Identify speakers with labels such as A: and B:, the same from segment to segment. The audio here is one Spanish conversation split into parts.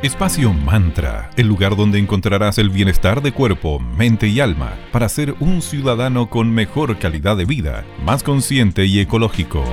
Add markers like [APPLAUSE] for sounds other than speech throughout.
A: Espacio Mantra, el lugar donde encontrarás el bienestar de cuerpo, mente y alma para ser un ciudadano con mejor calidad de vida, más consciente y ecológico.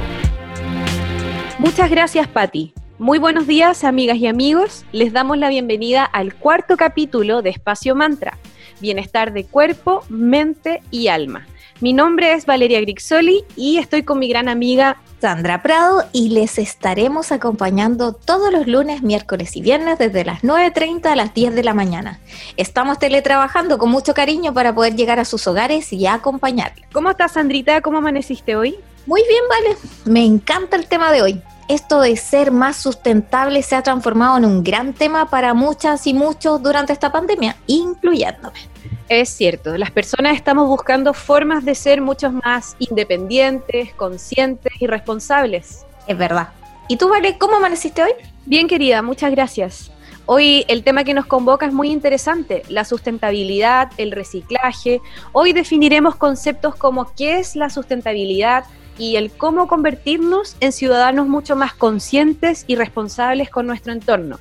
B: Muchas gracias, Patti. Muy buenos días, amigas y amigos. Les damos la bienvenida al cuarto capítulo de Espacio Mantra, bienestar de cuerpo, mente y alma. Mi nombre es Valeria Grixoli y estoy con mi gran amiga
C: Sandra Prado y les estaremos acompañando todos los lunes, miércoles y viernes desde las 9.30 a las 10 de la mañana. Estamos teletrabajando con mucho cariño para poder llegar a sus hogares y acompañarles.
B: ¿Cómo estás, Sandrita? ¿Cómo amaneciste hoy?
C: Muy bien, Vale. Me encanta el tema de hoy. Esto de ser más sustentable se ha transformado en un gran tema para muchas y muchos durante esta pandemia, incluyéndome.
B: Es cierto, las personas estamos buscando formas de ser mucho más independientes, conscientes y responsables.
C: Es verdad. ¿Y tú, Vale, cómo amaneciste hoy?
B: Bien, querida, muchas gracias. Hoy el tema que nos convoca es muy interesante, la sustentabilidad, el reciclaje. Hoy definiremos conceptos como qué es la sustentabilidad y el cómo convertirnos en ciudadanos mucho más conscientes y responsables con nuestro entorno.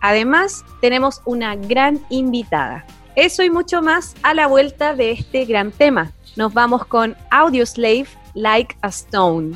B: Además, tenemos una gran invitada. Eso y mucho más a la vuelta de este gran tema. Nos vamos con Audioslave Like a Stone.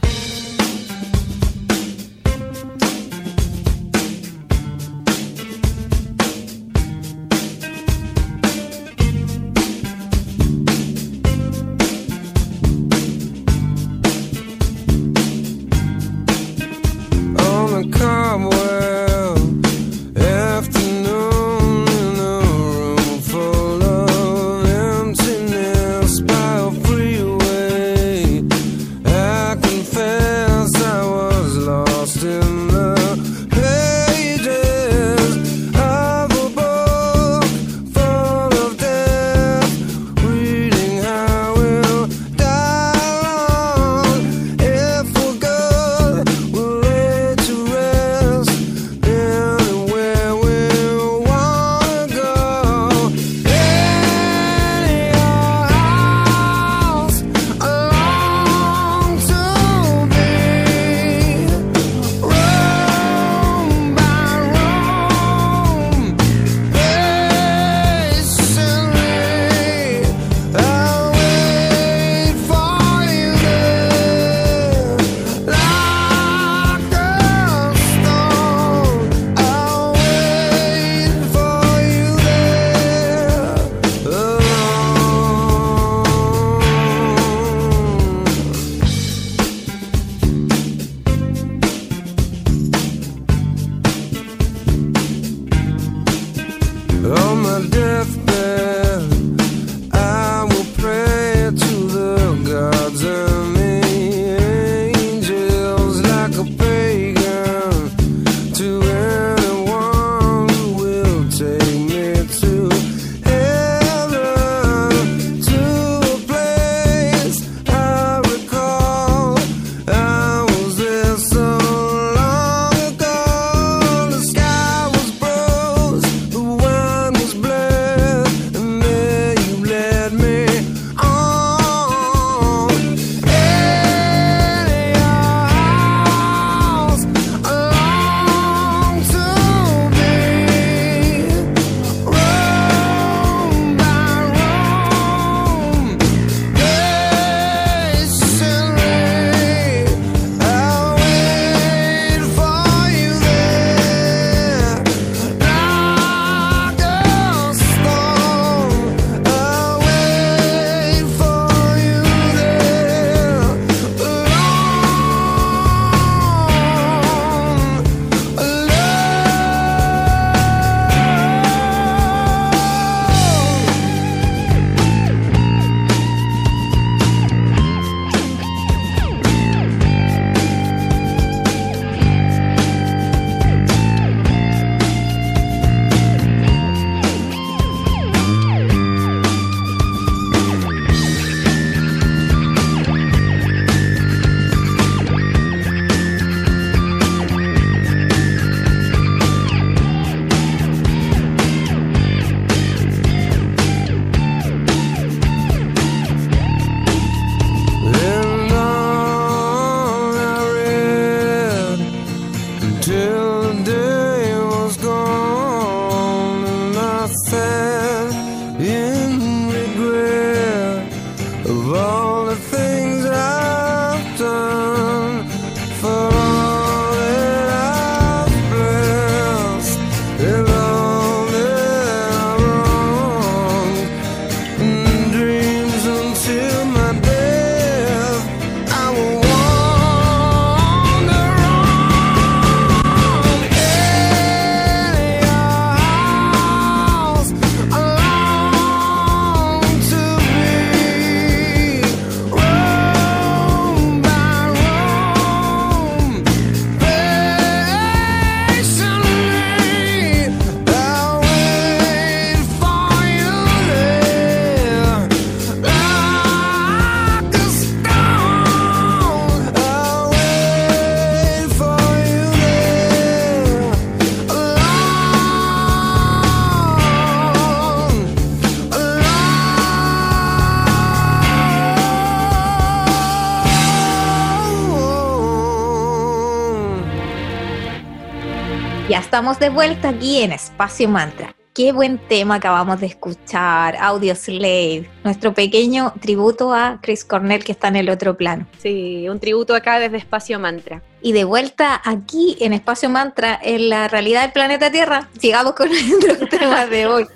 C: Estamos de vuelta aquí en Espacio Mantra. Qué buen tema acabamos de escuchar, Audio Slave, nuestro pequeño tributo a Chris Cornell que está en el otro plano.
D: Sí, un tributo acá desde Espacio Mantra.
C: Y de vuelta aquí en Espacio Mantra, en la realidad del planeta Tierra, sigamos con [LAUGHS] nuestro tema de hoy,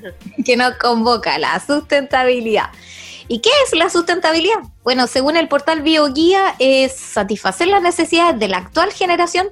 C: que nos convoca, la sustentabilidad. ¿Y qué es la sustentabilidad? Bueno, según el portal BioGuía, es satisfacer las necesidades de la actual generación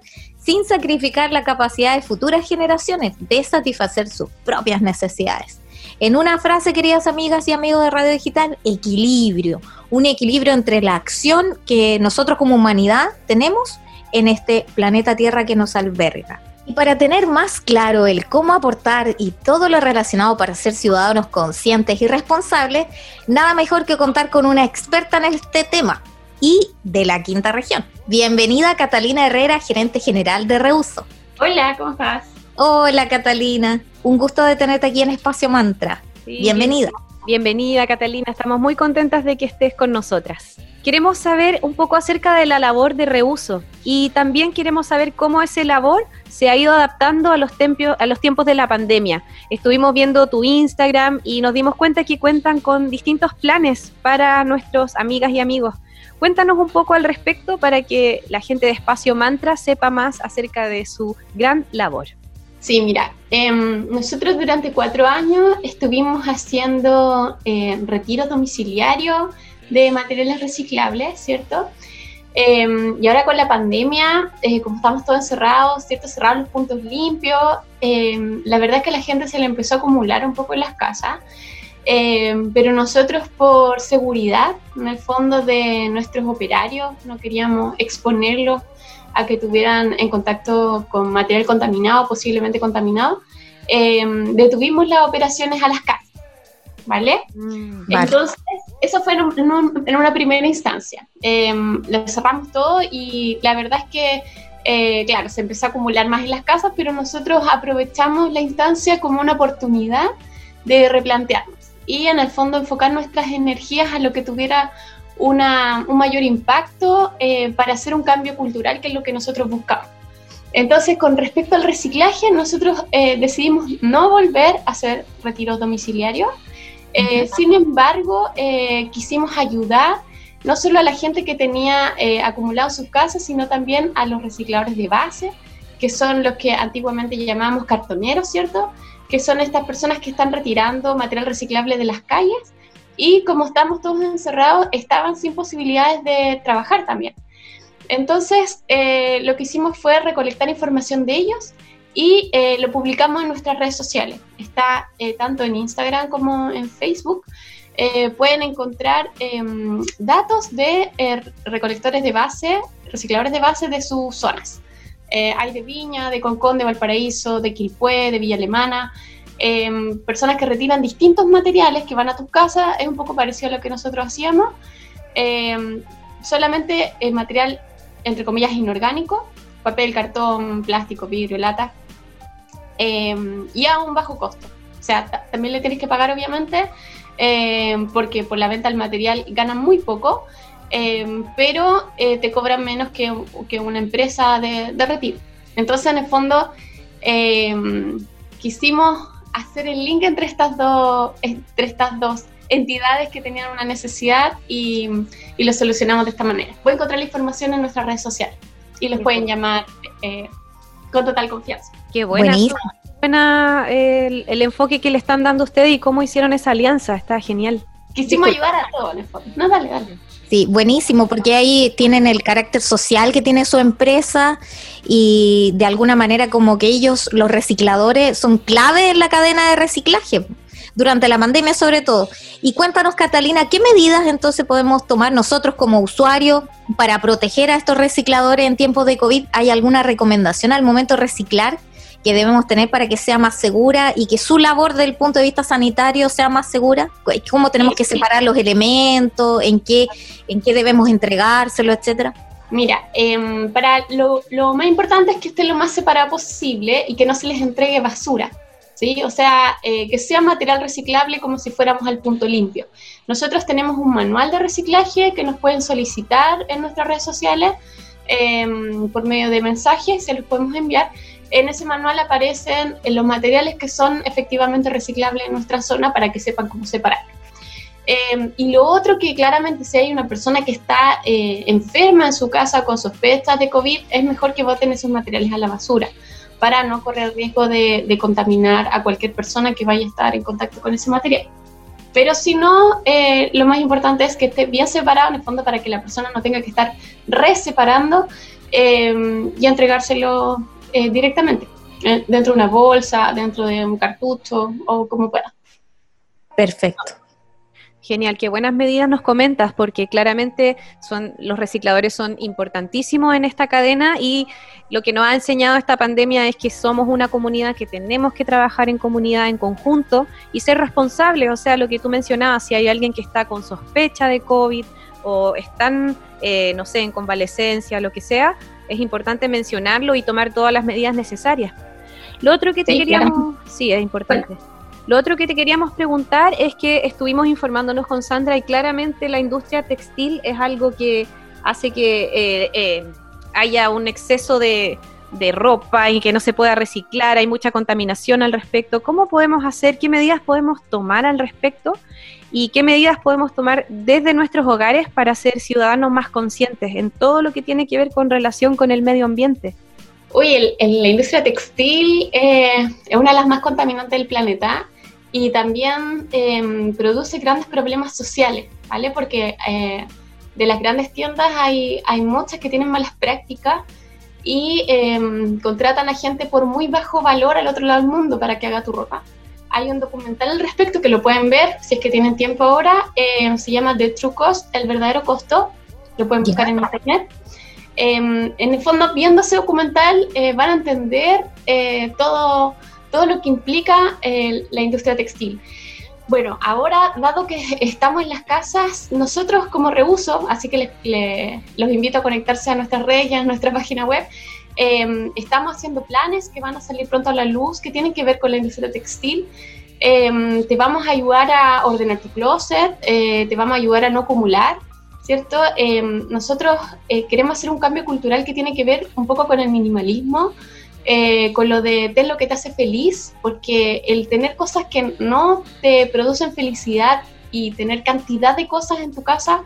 C: sin sacrificar la capacidad de futuras generaciones de satisfacer sus propias necesidades. En una frase, queridas amigas y amigos de Radio Digital, equilibrio, un equilibrio entre la acción que nosotros como humanidad tenemos en este planeta Tierra que nos alberga. Y para tener más claro el cómo aportar y todo lo relacionado para ser ciudadanos conscientes y responsables, nada mejor que contar con una experta en este tema, y de la quinta región. Bienvenida Catalina Herrera, gerente general de Reuso.
E: Hola, ¿cómo estás?
C: Hola Catalina, un gusto de tenerte aquí en Espacio Mantra. Bienvenida.
D: Bienvenida Catalina, estamos muy contentas de que estés con nosotras. Queremos saber un poco acerca de la labor de reuso y también queremos saber cómo ese labor se ha ido adaptando a los, a los tiempos de la pandemia. Estuvimos viendo tu Instagram y nos dimos cuenta que cuentan con distintos planes para nuestros amigas y amigos. Cuéntanos un poco al respecto para que la gente de Espacio Mantra sepa más acerca de su gran labor.
E: Sí, mira, em, nosotros durante cuatro años estuvimos haciendo eh, retiros domiciliarios de materiales reciclables, ¿cierto? Em, y ahora con la pandemia, eh, como estamos todos encerrados, ¿cierto? Cerrados los puntos limpios, em, la verdad es que la gente se le empezó a acumular un poco en las casas. Eh, pero nosotros por seguridad, en el fondo de nuestros operarios, no queríamos exponerlos a que tuvieran en contacto con material contaminado, posiblemente contaminado, eh, detuvimos las operaciones a las casas, ¿vale? Mm, Entonces, eso fue en, una primera instancia. Eh, lo cerramos todo y la verdad es que, claro, se empezó a acumular más en las casas, pero nosotros aprovechamos la instancia como una oportunidad de replantearnos y en el fondo enfocar nuestras energías a lo que tuviera una, un mayor impacto eh, para hacer un cambio cultural, que es lo que nosotros buscamos. Entonces, con respecto al reciclaje, nosotros eh, decidimos no volver a hacer retiros domiciliarios. Eh, sin embargo, quisimos ayudar no solo a la gente que tenía acumulado sus casas, sino también a los recicladores de base, que son los que antiguamente llamábamos cartoneros, ¿cierto? Que son estas personas que están retirando material reciclable de las calles y como estamos todos encerrados, estaban sin posibilidades de trabajar también. Entonces, eh, lo que hicimos fue recolectar información de ellos y eh, lo publicamos en nuestras redes sociales. Está eh, tanto en Instagram como en Facebook. pueden encontrar em, datos de recolectores de base, recicladores de base de sus zonas. Eh, hay de Viña, de Concón, de Valparaíso, de Quilpué, de Villa Alemana, em, personas que retiran distintos materiales que van a tus casas, es un poco parecido a lo que nosotros hacíamos, em, solamente el material, entre comillas, inorgánico, papel, cartón, plástico, vidrio, lata, em, y a un bajo costo. O sea, también le tienes que pagar, obviamente, porque por la venta del material ganan muy poco, Em, pero eh, te cobran menos que, que una empresa de, de, retiro. Entonces, en el fondo, em, quisimos hacer el link entre estas, dos, entre estas dos entidades que tenían una necesidad y, y, lo solucionamos de esta manera. Pueden encontrar la información en nuestras redes sociales y los pueden llamar eh, con total confianza.
D: Qué buena, buena el, el, enfoque que le están dando ustedes y cómo hicieron esa alianza. Está genial.
E: Quisimos ayudar a todos, en el fondo. No, dale, dale.
C: Sí, buenísimo, porque ahí tienen el carácter social que tiene su empresa y de alguna manera como que ellos, los recicladores, son clave en la cadena de reciclaje durante la pandemia sobre todo. Y cuéntanos, Catalina, ¿qué medidas entonces podemos tomar nosotros como usuarios para proteger a estos recicladores en tiempos de COVID? ¿Hay alguna recomendación al momento de reciclar? Que debemos tener para que sea más segura y que su labor desde el punto de vista sanitario sea más segura? ¿Cómo tenemos que separar los elementos? ¿En qué, en qué debemos entregárselo, etcétera?
E: Mira, em, para lo, lo, más importante es que esté lo más separado posible y que no se les entregue basura. ¿sí? O sea, eh, que sea material reciclable como si fuéramos al punto limpio. Nosotros tenemos un manual de reciclaje que nos pueden solicitar en nuestras redes sociales em, por medio de mensajes, se los podemos enviar. En ese manual aparecen los materiales que son efectivamente reciclables en nuestra zona para que sepan cómo separar. Em, y lo otro que claramente si hay una persona que está eh, enferma en su casa con sospechas de COVID, es mejor que boten esos materiales a la basura para no correr riesgo de, contaminar a cualquier persona que vaya a estar en contacto con ese material. Pero si no, eh, lo más importante es que esté bien separado en el fondo para que la persona no tenga que estar reseparando em, y entregárselo eh, directamente dentro de una bolsa, dentro de un cartucho o como pueda.
C: Perfecto.
D: Genial, qué buenas medidas nos comentas, porque claramente son, los recicladores son importantísimos en esta cadena y lo que nos ha enseñado esta pandemia es que somos una comunidad que tenemos que trabajar en comunidad, en conjunto y ser responsables. O sea, lo que tú mencionabas, si hay alguien que está con sospecha de COVID o están, eh, no sé, en convalecencia, lo que sea, es importante mencionarlo y tomar todas las medidas necesarias. Lo otro que te queríamos, sí, es importante. Lo otro que te queríamos preguntar es que estuvimos informándonos con Sandra y claramente la industria textil es algo que hace que eh, eh, haya un exceso de, ropa y que no se pueda reciclar, hay mucha contaminación al respecto. ¿Cómo podemos hacer, qué medidas podemos tomar al respecto y qué medidas podemos tomar desde nuestros hogares para ser ciudadanos más conscientes en todo lo que tiene que ver con relación con el medio ambiente?
E: Uy, la industria textil eh, es una de las más contaminantes del planeta y también em, produce grandes problemas sociales, ¿vale? Porque eh, de las grandes tiendas hay, hay muchas que tienen malas prácticas y em, contratan a gente por muy bajo valor al otro lado del mundo para que haga tu ropa. Hay un documental al respecto que lo pueden ver si es que tienen tiempo ahora. Em, se llama The True Cost, el verdadero costo. Lo pueden buscar en internet. Em, en el fondo, viendo ese documental, eh, van a entender eh, todo, todo lo que implica eh, la industria textil. Bueno, ahora, dado que [LAUGHS] estamos en las casas, nosotros como reuso, así que los invito a conectarse a nuestras redes y a nuestra página web, em, estamos haciendo planes que van a salir pronto a la luz, que tienen que ver con la industria textil. Em, te vamos a ayudar a ordenar tu closet, te vamos a ayudar a no acumular, ¿cierto? Em, nosotros eh, queremos hacer un cambio cultural que tiene que ver un poco con el minimalismo, eh, con lo de ten lo que te hace feliz, porque el tener cosas que no te producen felicidad y tener cantidad de cosas en tu casa,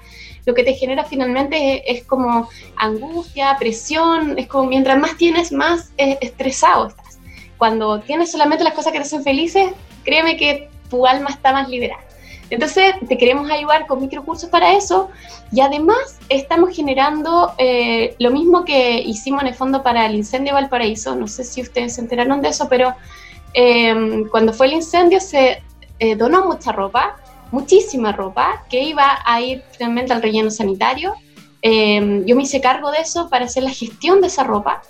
E: lo que te genera finalmente es, como angustia, presión, es como mientras más tienes, más eh, estresado estás. Cuando tienes solamente las cosas que te hacen felices, créeme que tu alma está más liberada. Entonces, te queremos ayudar con microcursos para eso y además estamos generando eh, lo mismo que hicimos en el fondo para el incendio de Valparaíso. No sé si ustedes se enteraron de eso, pero em, cuando fue el incendio se eh, donó mucha ropa, muchísima ropa, que iba a ir finalmente al relleno sanitario. Em, yo me hice cargo de eso para hacer la gestión de esa ropa.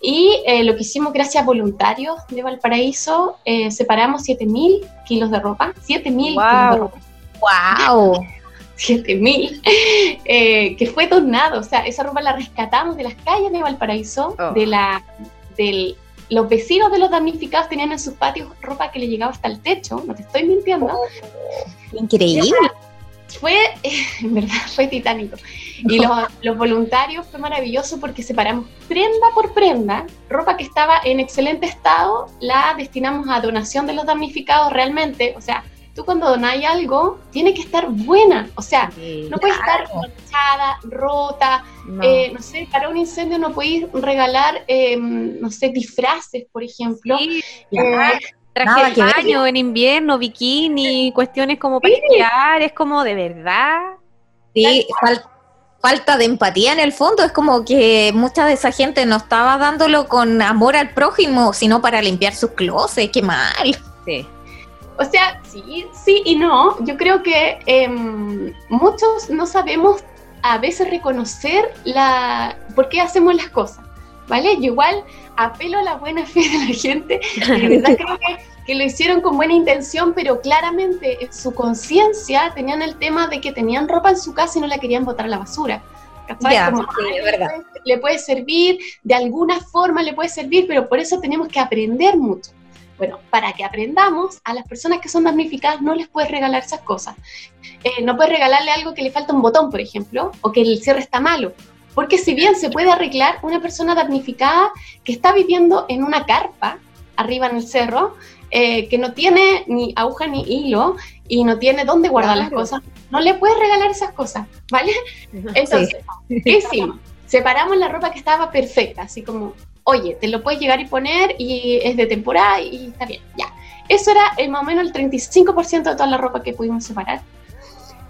E: Y eh, lo que hicimos gracias a voluntarios de Valparaíso, eh, separamos 7.000 kilos de ropa. 7.000 kilos de ropa.
C: ¡Wow!
E: 7.000, [LAUGHS] eh, que fue donado. O sea, esa ropa la rescatamos de las calles de Valparaíso, oh. de la, del, los vecinos de los damnificados tenían en sus patios ropa que le llegaba hasta el techo, no te estoy mintiendo. Oh,
C: increíble
E: fue, [LAUGHS] en verdad, fue titánico. Y los, voluntarios fue maravilloso porque separamos prenda por prenda, ropa que estaba en excelente estado, la destinamos a donación de los damnificados realmente. O sea, tú cuando donáis algo, tiene que estar buena. O sea, no puede estar manchada, rota. No. Eh, no. sé, para un incendio no podéis regalar, em, no sé, disfraces, por ejemplo. Sí,
D: eh, traje de baño en invierno, bikini, cuestiones como para esquiar, es como de verdad.
C: Sí, falta de empatía en el fondo, es como que mucha de esa gente no estaba dándolo con amor al prójimo, sino para limpiar sus closets, qué mal.
E: Sí. O sea, sí, sí y no. Yo creo que em, muchos no sabemos a veces reconocer la por qué hacemos las cosas. ¿vale? Yo igual apelo a la buena fe de la gente, de verdad [LAUGHS] creo que, lo hicieron con buena intención, pero claramente en su conciencia tenían el tema de que tenían ropa en su casa y no la querían botar a la basura.
C: verdad.
E: Le puede servir, de alguna forma le puede servir, pero por eso tenemos que aprender mucho. Bueno, para que aprendamos, a las personas que son damnificadas no les puedes regalar esas cosas. Eh, no puedes regalarle algo que le falta un botón, por ejemplo, o que el cierre está malo Porque si bien se puede arreglar, una persona damnificada que está viviendo en una carpa arriba en el cerro, eh, que no tiene ni aguja ni hilo y no tiene dónde guardar las cosas, no le puedes regalar esas cosas, ¿vale? [LAUGHS] Entonces, ¿qué hicimos? Separamos la ropa que estaba perfecta, así como, oye, te lo puedes llegar y poner y es de temporada y está bien, ya. Eso era eh, más o menos el 35% de toda la ropa que pudimos separar.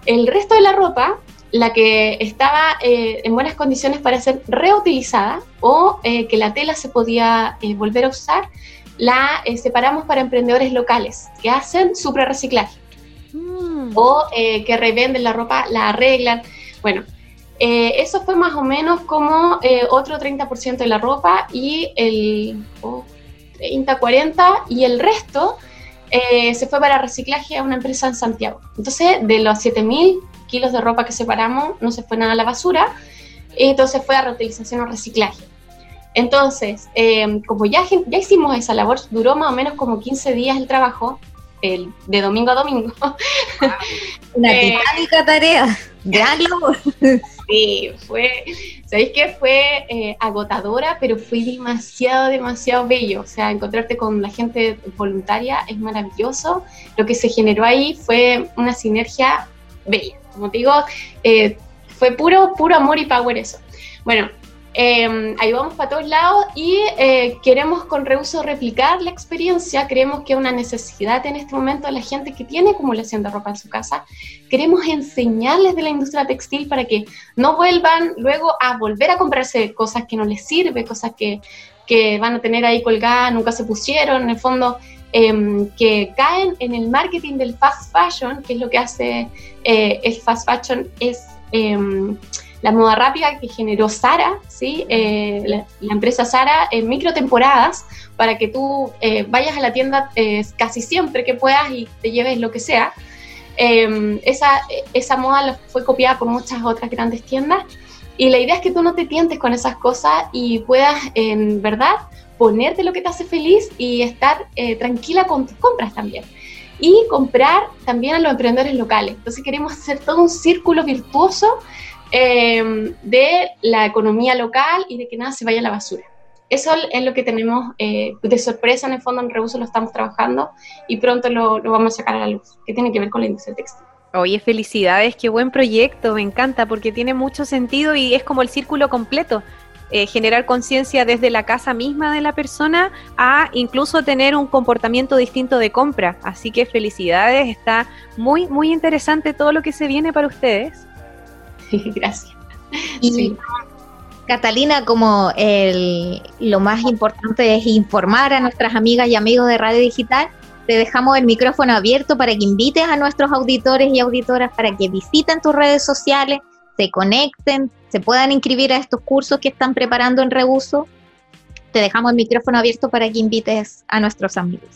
E: El resto de la ropa, la que estaba eh, en buenas condiciones para ser reutilizada o eh, que la tela se podía volver a usar, la separamos para emprendedores locales que hacen super reciclaje mm. o que revenden la ropa, la arreglan. Bueno, eso fue más o menos como otro 30% de la ropa y el 30, 40 y el resto eh, se fue para reciclaje a una empresa en Santiago. Entonces, de los 7.000 kilos de ropa que separamos, no se fue nada a la basura, entonces fue a reutilización o reciclaje. Entonces, eh, como ya, ya hicimos esa labor, duró más o menos como 15 días el trabajo, el, de domingo a domingo.
C: Una [LAUGHS] eh, titánica tarea, gran labor. [LAUGHS]
E: Sí, fue, ¿sabéis qué? Fue eh, agotadora, pero fue demasiado, demasiado bello. O sea, encontrarte con la gente voluntaria es maravilloso. Lo que se generó ahí fue una sinergia bella. Como te digo, eh, fue puro, puro amor y power eso. Bueno, eh, ahí vamos para todos lados y eh, queremos con reuso replicar la experiencia. Creemos que es una necesidad en este momento de la gente que tiene acumulación de ropa en su casa. Queremos enseñarles de la industria textil para que no vuelvan luego a volver a comprarse cosas que no les sirve, cosas que, que van a tener ahí colgadas, nunca se pusieron. En el fondo, em, que caen en el marketing del fast fashion, que es lo que hace eh, el fast fashion, es em, la moda rápida que generó Sara, ¿sí? Eh, la, empresa Sara, en microtemporadas, para que tú eh, vayas a la tienda eh, casi siempre que puedas y te lleves lo que sea. Em, esa, esa moda fue copiada por muchas otras grandes tiendas y la idea es que tú no te tientes con esas cosas y puedas en verdad ponerte lo que te hace feliz y estar tranquila con tus compras también y comprar también a los emprendedores locales. Entonces queremos hacer todo un círculo virtuoso Em, de la economía local y de que nada se vaya a la basura. Eso es lo que tenemos eh, de sorpresa en el fondo en Reuso, lo estamos trabajando y pronto lo, vamos a sacar a la luz, que tiene que ver con la industria textil.
D: Oye, felicidades, qué buen proyecto, me encanta porque tiene mucho sentido y es como el círculo completo. Eh, generar conciencia desde la casa misma de la persona a incluso tener un comportamiento distinto de compra. Así que felicidades, está muy, muy interesante todo lo que se viene para ustedes. [LAUGHS]
E: Gracias.
C: Y Catalina, como el, lo más importante es informar a nuestras amigas y amigos de Radio Digital, te dejamos el micrófono abierto para que invites a nuestros auditores y auditoras para que visiten tus redes sociales, se conecten, se puedan inscribir a estos cursos que están preparando en Reuso. Te dejamos el micrófono abierto para que invites a nuestros amigos.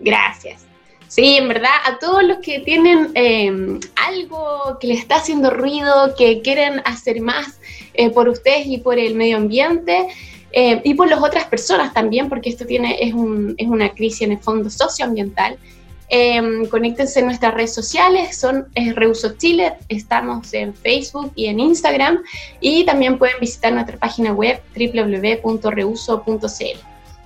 E: Gracias. Sí, en verdad, a todos los que tienen em, algo que les está haciendo ruido, que quieren hacer más eh, por ustedes y por el medio ambiente, em, y por las otras personas también, porque esto tiene, es, un, es una crisis en el fondo socioambiental. Eh, conéctense en nuestras redes sociales, son Reuso Chile, estamos en Facebook y en Instagram, y también pueden visitar nuestra página web www.reuso.cl.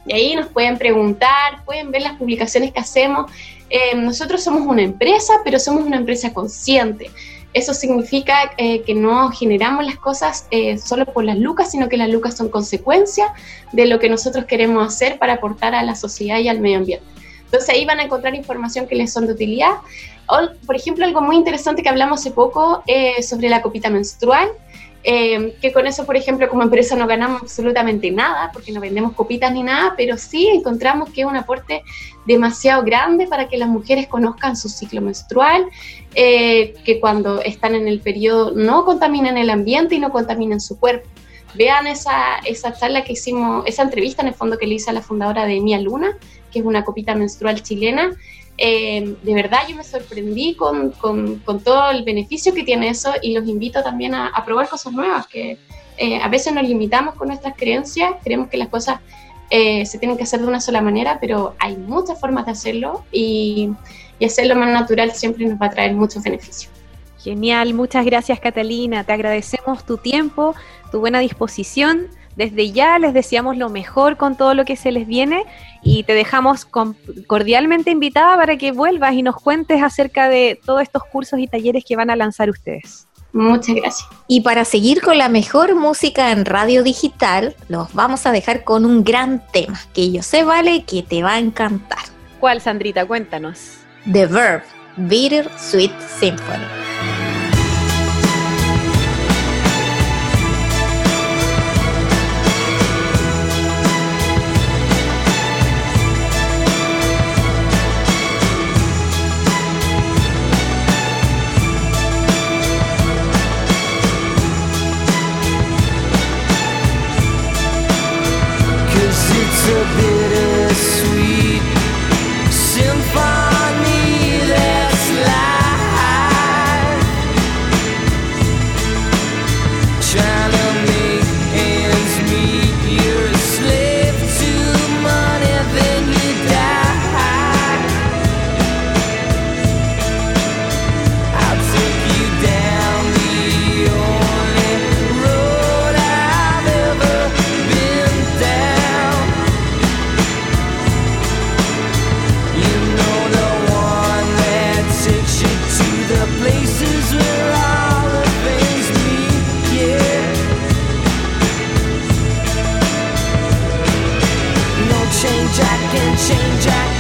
E: Y ahí nos pueden preguntar, pueden ver las publicaciones que hacemos. Eh, nosotros somos una empresa, pero somos una empresa consciente. Eso significa eh, que no generamos las cosas eh, solo por las lucas, sino que las lucas son consecuencia de lo que nosotros queremos hacer para aportar a la sociedad y al medio ambiente. Entonces ahí van a encontrar información que les son de utilidad. por ejemplo, algo muy interesante que hablamos hace poco sobre la copita menstrual. Eh, que con eso, por ejemplo, como empresa no ganamos absolutamente nada, porque no vendemos copitas ni nada, pero sí encontramos que es un aporte demasiado grande para que las mujeres conozcan su ciclo menstrual, eh, que cuando están en el periodo no contaminen el ambiente y no contaminen su cuerpo. Vean esa, esa charla que hicimos, esa entrevista en el fondo que le hice a la fundadora de Mia Luna, que es una copita menstrual chilena, eh, de verdad yo me sorprendí con, con, todo el beneficio que tiene eso y los invito también a, probar cosas nuevas, que eh, a veces nos limitamos con nuestras creencias, creemos que las cosas eh, se tienen que hacer de una sola manera, pero hay muchas formas de hacerlo y, y hacerlo más natural siempre nos va a traer muchos beneficios.
D: Genial, muchas gracias Catalina, te agradecemos tu tiempo, tu buena disposición. Desde ya les deseamos lo mejor con todo lo que se les viene y te dejamos cordialmente invitada para que vuelvas y nos cuentes acerca de todos estos cursos y talleres que van a lanzar ustedes.
E: Muchas gracias.
B: Y para seguir con la mejor música en radio digital, los vamos a dejar con un gran tema que yo sé, Vale, que te va a encantar.
D: ¿Cuál, Sandrita? Cuéntanos.
B: The Verb, Bitter Sweet Symphony.
D: can change. I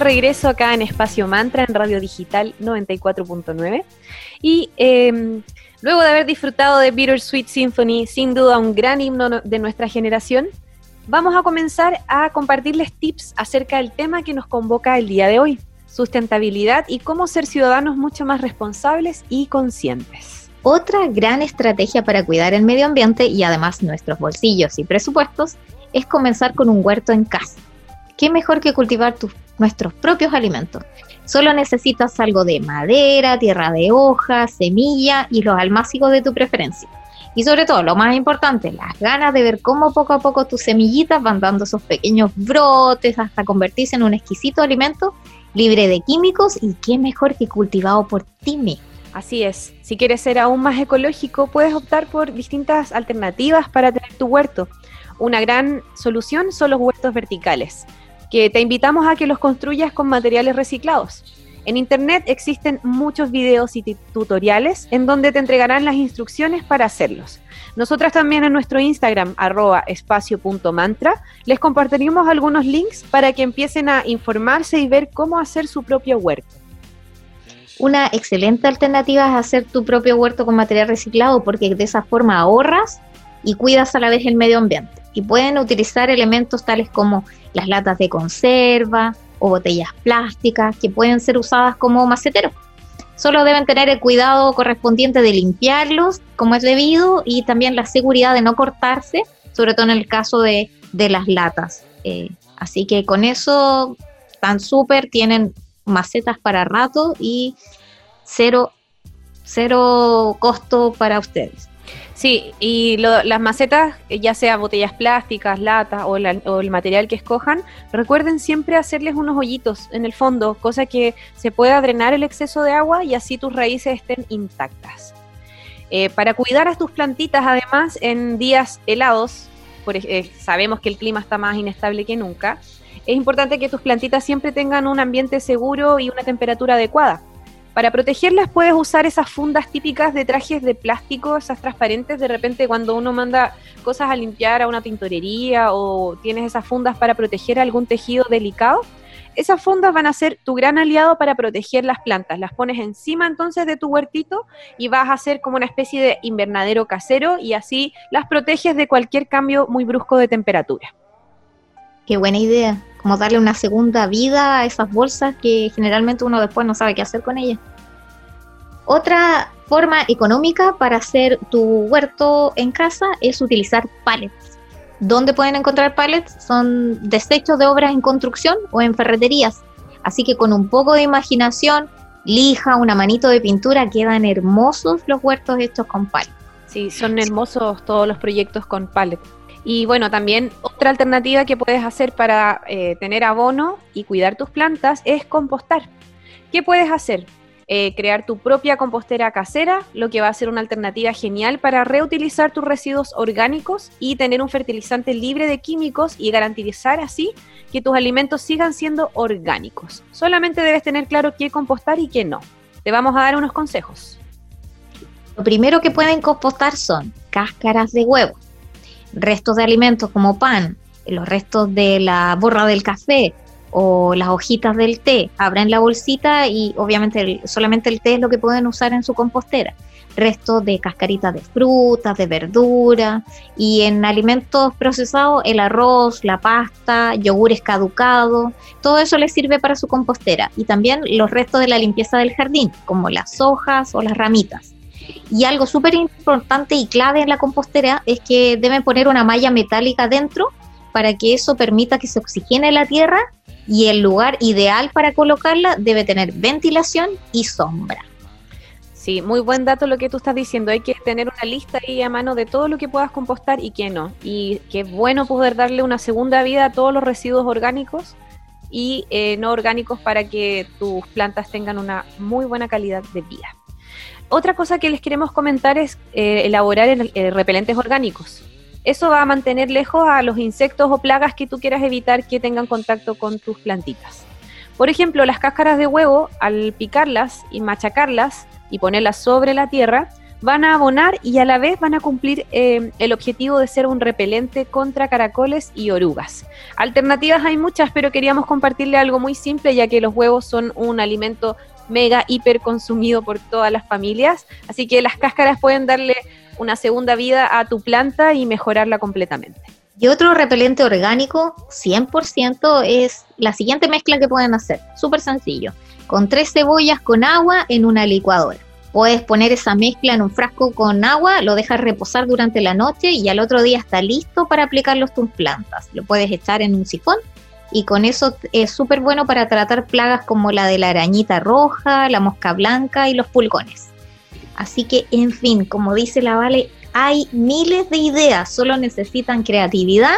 D: regreso acá en Espacio Mantra en Radio Digital 94.9 y em, luego de haber disfrutado de Bittersweet Symphony, sin duda un gran himno de nuestra generación, vamos a comenzar a compartirles tips acerca del tema que nos convoca el día de hoy, sustentabilidad y cómo ser ciudadanos mucho más responsables y conscientes.
C: Otra gran estrategia para cuidar el medio ambiente y además nuestros bolsillos y presupuestos es comenzar con un huerto en casa. ¿Qué mejor que cultivar nuestros propios alimentos? Solo necesitas algo de madera, tierra de hojas, semilla y los almácigos de tu preferencia. Y sobre todo, lo más importante, las ganas de ver cómo poco a poco tus semillitas van dando esos pequeños brotes hasta convertirse en un exquisito alimento libre de químicos y qué mejor que cultivado por ti mismo.
D: Así es, si quieres ser aún más ecológico, puedes optar por distintas alternativas para tener tu huerto. Una gran solución son los huertos verticales que te invitamos a que los construyas con materiales reciclados. En Internet existen muchos videos y tutoriales en donde te entregarán las instrucciones para hacerlos. Nosotras también en nuestro Instagram, arroba espacio.mantra, les compartiremos algunos links para que empiecen a informarse y ver cómo hacer su propio huerto.
C: Una excelente alternativa es hacer tu propio huerto con material reciclado porque de esa forma ahorras y cuidas a la vez el medio ambiente y pueden utilizar elementos tales como las latas de conserva o botellas plásticas que pueden ser usadas como maceteros. Solo deben tener el cuidado correspondiente de limpiarlos como es debido y también la seguridad de no cortarse, sobre todo en el caso de, las latas. Eh, así que con eso están súper, tienen macetas para rato y cero, cero costo para ustedes.
D: Sí, y las macetas, ya sea botellas plásticas, latas o, el material que escojan, recuerden siempre hacerles unos hoyitos en el fondo, cosa que se pueda drenar el exceso de agua y así tus raíces estén intactas. Eh, para cuidar a tus plantitas, además, en días helados, por, eh, sabemos que el clima está más inestable que nunca, es importante que tus plantitas siempre tengan un ambiente seguro y una temperatura adecuada. Para protegerlas puedes usar esas fundas típicas de trajes de plástico, esas transparentes, de repente cuando uno manda cosas a limpiar a una tintorería o tienes esas fundas para proteger algún tejido delicado. Esas fundas van a ser tu gran aliado para proteger las plantas. Las pones encima entonces de tu huertito y vas a hacer como una especie de invernadero casero y así las proteges de cualquier cambio muy brusco de temperatura.
C: Qué buena idea como darle una segunda vida a esas bolsas que generalmente uno después no sabe qué hacer con ellas. Otra forma económica para hacer tu huerto en casa es utilizar pallets. ¿Dónde pueden encontrar pallets? Son desechos de obras en construcción o en ferreterías. Así que con un poco de imaginación, lija, una manito de pintura, quedan hermosos los huertos hechos con pallets.
D: Sí, son hermosos todos los proyectos con pallets. Y bueno, también otra alternativa que puedes hacer para eh, tener abono y cuidar tus plantas es compostar. ¿Qué puedes hacer? Eh, crear tu propia compostera casera, lo que va a ser una alternativa genial para reutilizar tus residuos orgánicos y tener un fertilizante libre de químicos y garantizar así que tus alimentos sigan siendo orgánicos. Solamente debes tener claro qué compostar y qué no. Te vamos a dar unos consejos.
C: Lo primero que pueden compostar son cáscaras de huevo restos de alimentos como pan, los restos de la borra del café o las hojitas del té, abren la bolsita y obviamente solamente el té es lo que pueden usar en su compostera. Restos de cascaritas de frutas, de verdura y en alimentos procesados el arroz, la pasta, yogures caducados, todo eso les sirve para su compostera. Y también los restos de la limpieza del jardín, como las hojas o las ramitas. Y algo súper importante y clave en la compostera es que deben poner una malla metálica dentro para que eso permita que se oxigene la tierra y el lugar ideal para colocarla debe tener ventilación y sombra.
D: Sí, muy buen dato lo que tú estás diciendo. Hay que tener una lista ahí a mano de todo lo que puedas compostar y qué no. Y qué bueno poder darle una segunda vida a todos los residuos orgánicos y eh, no orgánicos para que tus plantas tengan una muy buena calidad de vida otra cosa que les queremos comentar es eh, elaborar eh, repelentes orgánicos. Eso va a mantener lejos a los insectos o plagas que tú quieras evitar que tengan contacto con tus plantitas. Por ejemplo, las cáscaras de huevo, al picarlas y machacarlas y ponerlas sobre la tierra, van a abonar y a la vez van a cumplir eh, el objetivo de ser un repelente contra caracoles y orugas. Alternativas hay muchas, pero queríamos compartirle algo muy simple ya que los huevos son un alimento mega hiper consumido por todas las familias, así que las cáscaras pueden darle una segunda vida a tu planta y mejorarla completamente.
C: Y otro repelente orgánico, 100%, es la siguiente mezcla que pueden hacer. Súper sencillo. Con tres cebollas con agua en una licuadora. Puedes poner esa mezcla en un frasco con agua, lo dejas reposar durante la noche y al otro día está listo para aplicarlo en tus plantas. Lo puedes echar en un sifón y con eso es súper bueno para tratar plagas como la de la arañita roja, la mosca blanca y los pulgones. Así que, en fin, como dice la Vale, hay miles de ideas, solo necesitan creatividad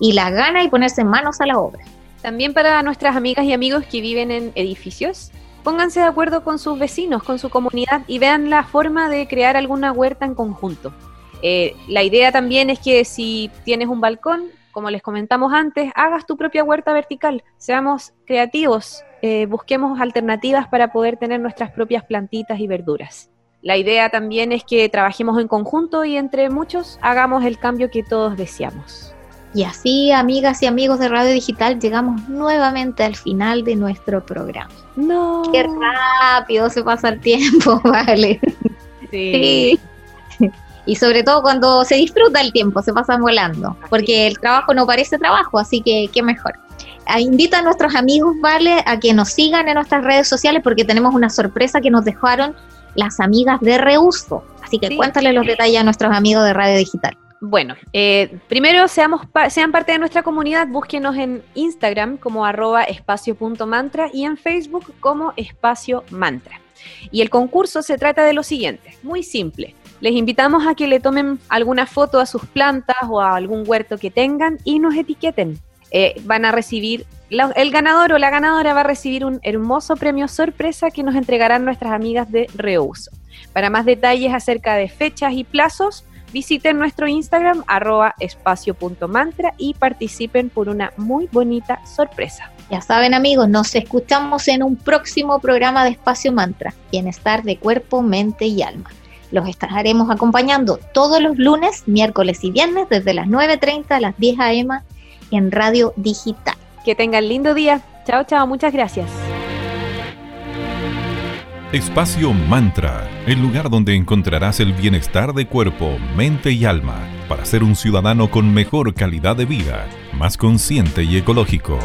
C: y la gana y ponerse manos a la obra.
D: También para nuestras amigas y amigos que viven en edificios, pónganse de acuerdo con sus vecinos, con su comunidad y vean la forma de crear alguna huerta en conjunto. Eh, la idea también es que si tienes un balcón, como les comentamos antes, hagas tu propia huerta vertical, seamos creativos, eh, busquemos alternativas para poder tener nuestras propias plantitas y verduras. La idea también es que trabajemos en conjunto y entre muchos hagamos el cambio que todos deseamos.
C: Y así, amigas y amigos de Radio Digital, llegamos nuevamente al final de nuestro programa.
D: No.
C: Qué rápido se pasa el tiempo, [LAUGHS] vale.
D: Sí.
C: Y sobre todo cuando se disfruta el tiempo, se pasa volando, porque el trabajo no parece trabajo, así que qué mejor. Ah, invito a nuestros amigos, ¿vale? A que nos sigan en nuestras redes sociales porque tenemos una sorpresa que nos dejaron las amigas de Reuso. Así que cuéntale los detalles a nuestros amigos de Radio Digital.
D: Bueno, eh, primero seamos sean parte de nuestra comunidad, búsquenos en Instagram como arroba espacio.mantra y en Facebook como espacio mantra. Y el concurso se trata de lo siguiente, muy simple. Les invitamos a que le tomen alguna foto a sus plantas o a algún huerto que tengan y nos etiqueten. Eh, van a recibir, el ganador o la ganadora va a recibir un hermoso premio sorpresa que nos entregarán nuestras amigas de Reuso. Para más detalles acerca de fechas y plazos, visiten nuestro Instagram arroba espacio.mantra y participen por una muy bonita sorpresa.
C: Ya saben amigos, nos escuchamos en un próximo programa de Espacio Mantra, Bienestar de Cuerpo, Mente y Alma. Los estaremos acompañando todos los lunes, miércoles y viernes desde las 9.30 a las 10 a.m en Radio Digital.
D: Que tengan lindo día. Chao, chao, muchas gracias.
A: Espacio Mantra, el lugar donde encontrarás el bienestar de cuerpo, mente y alma para ser un ciudadano con mejor calidad de vida, más consciente y ecológico.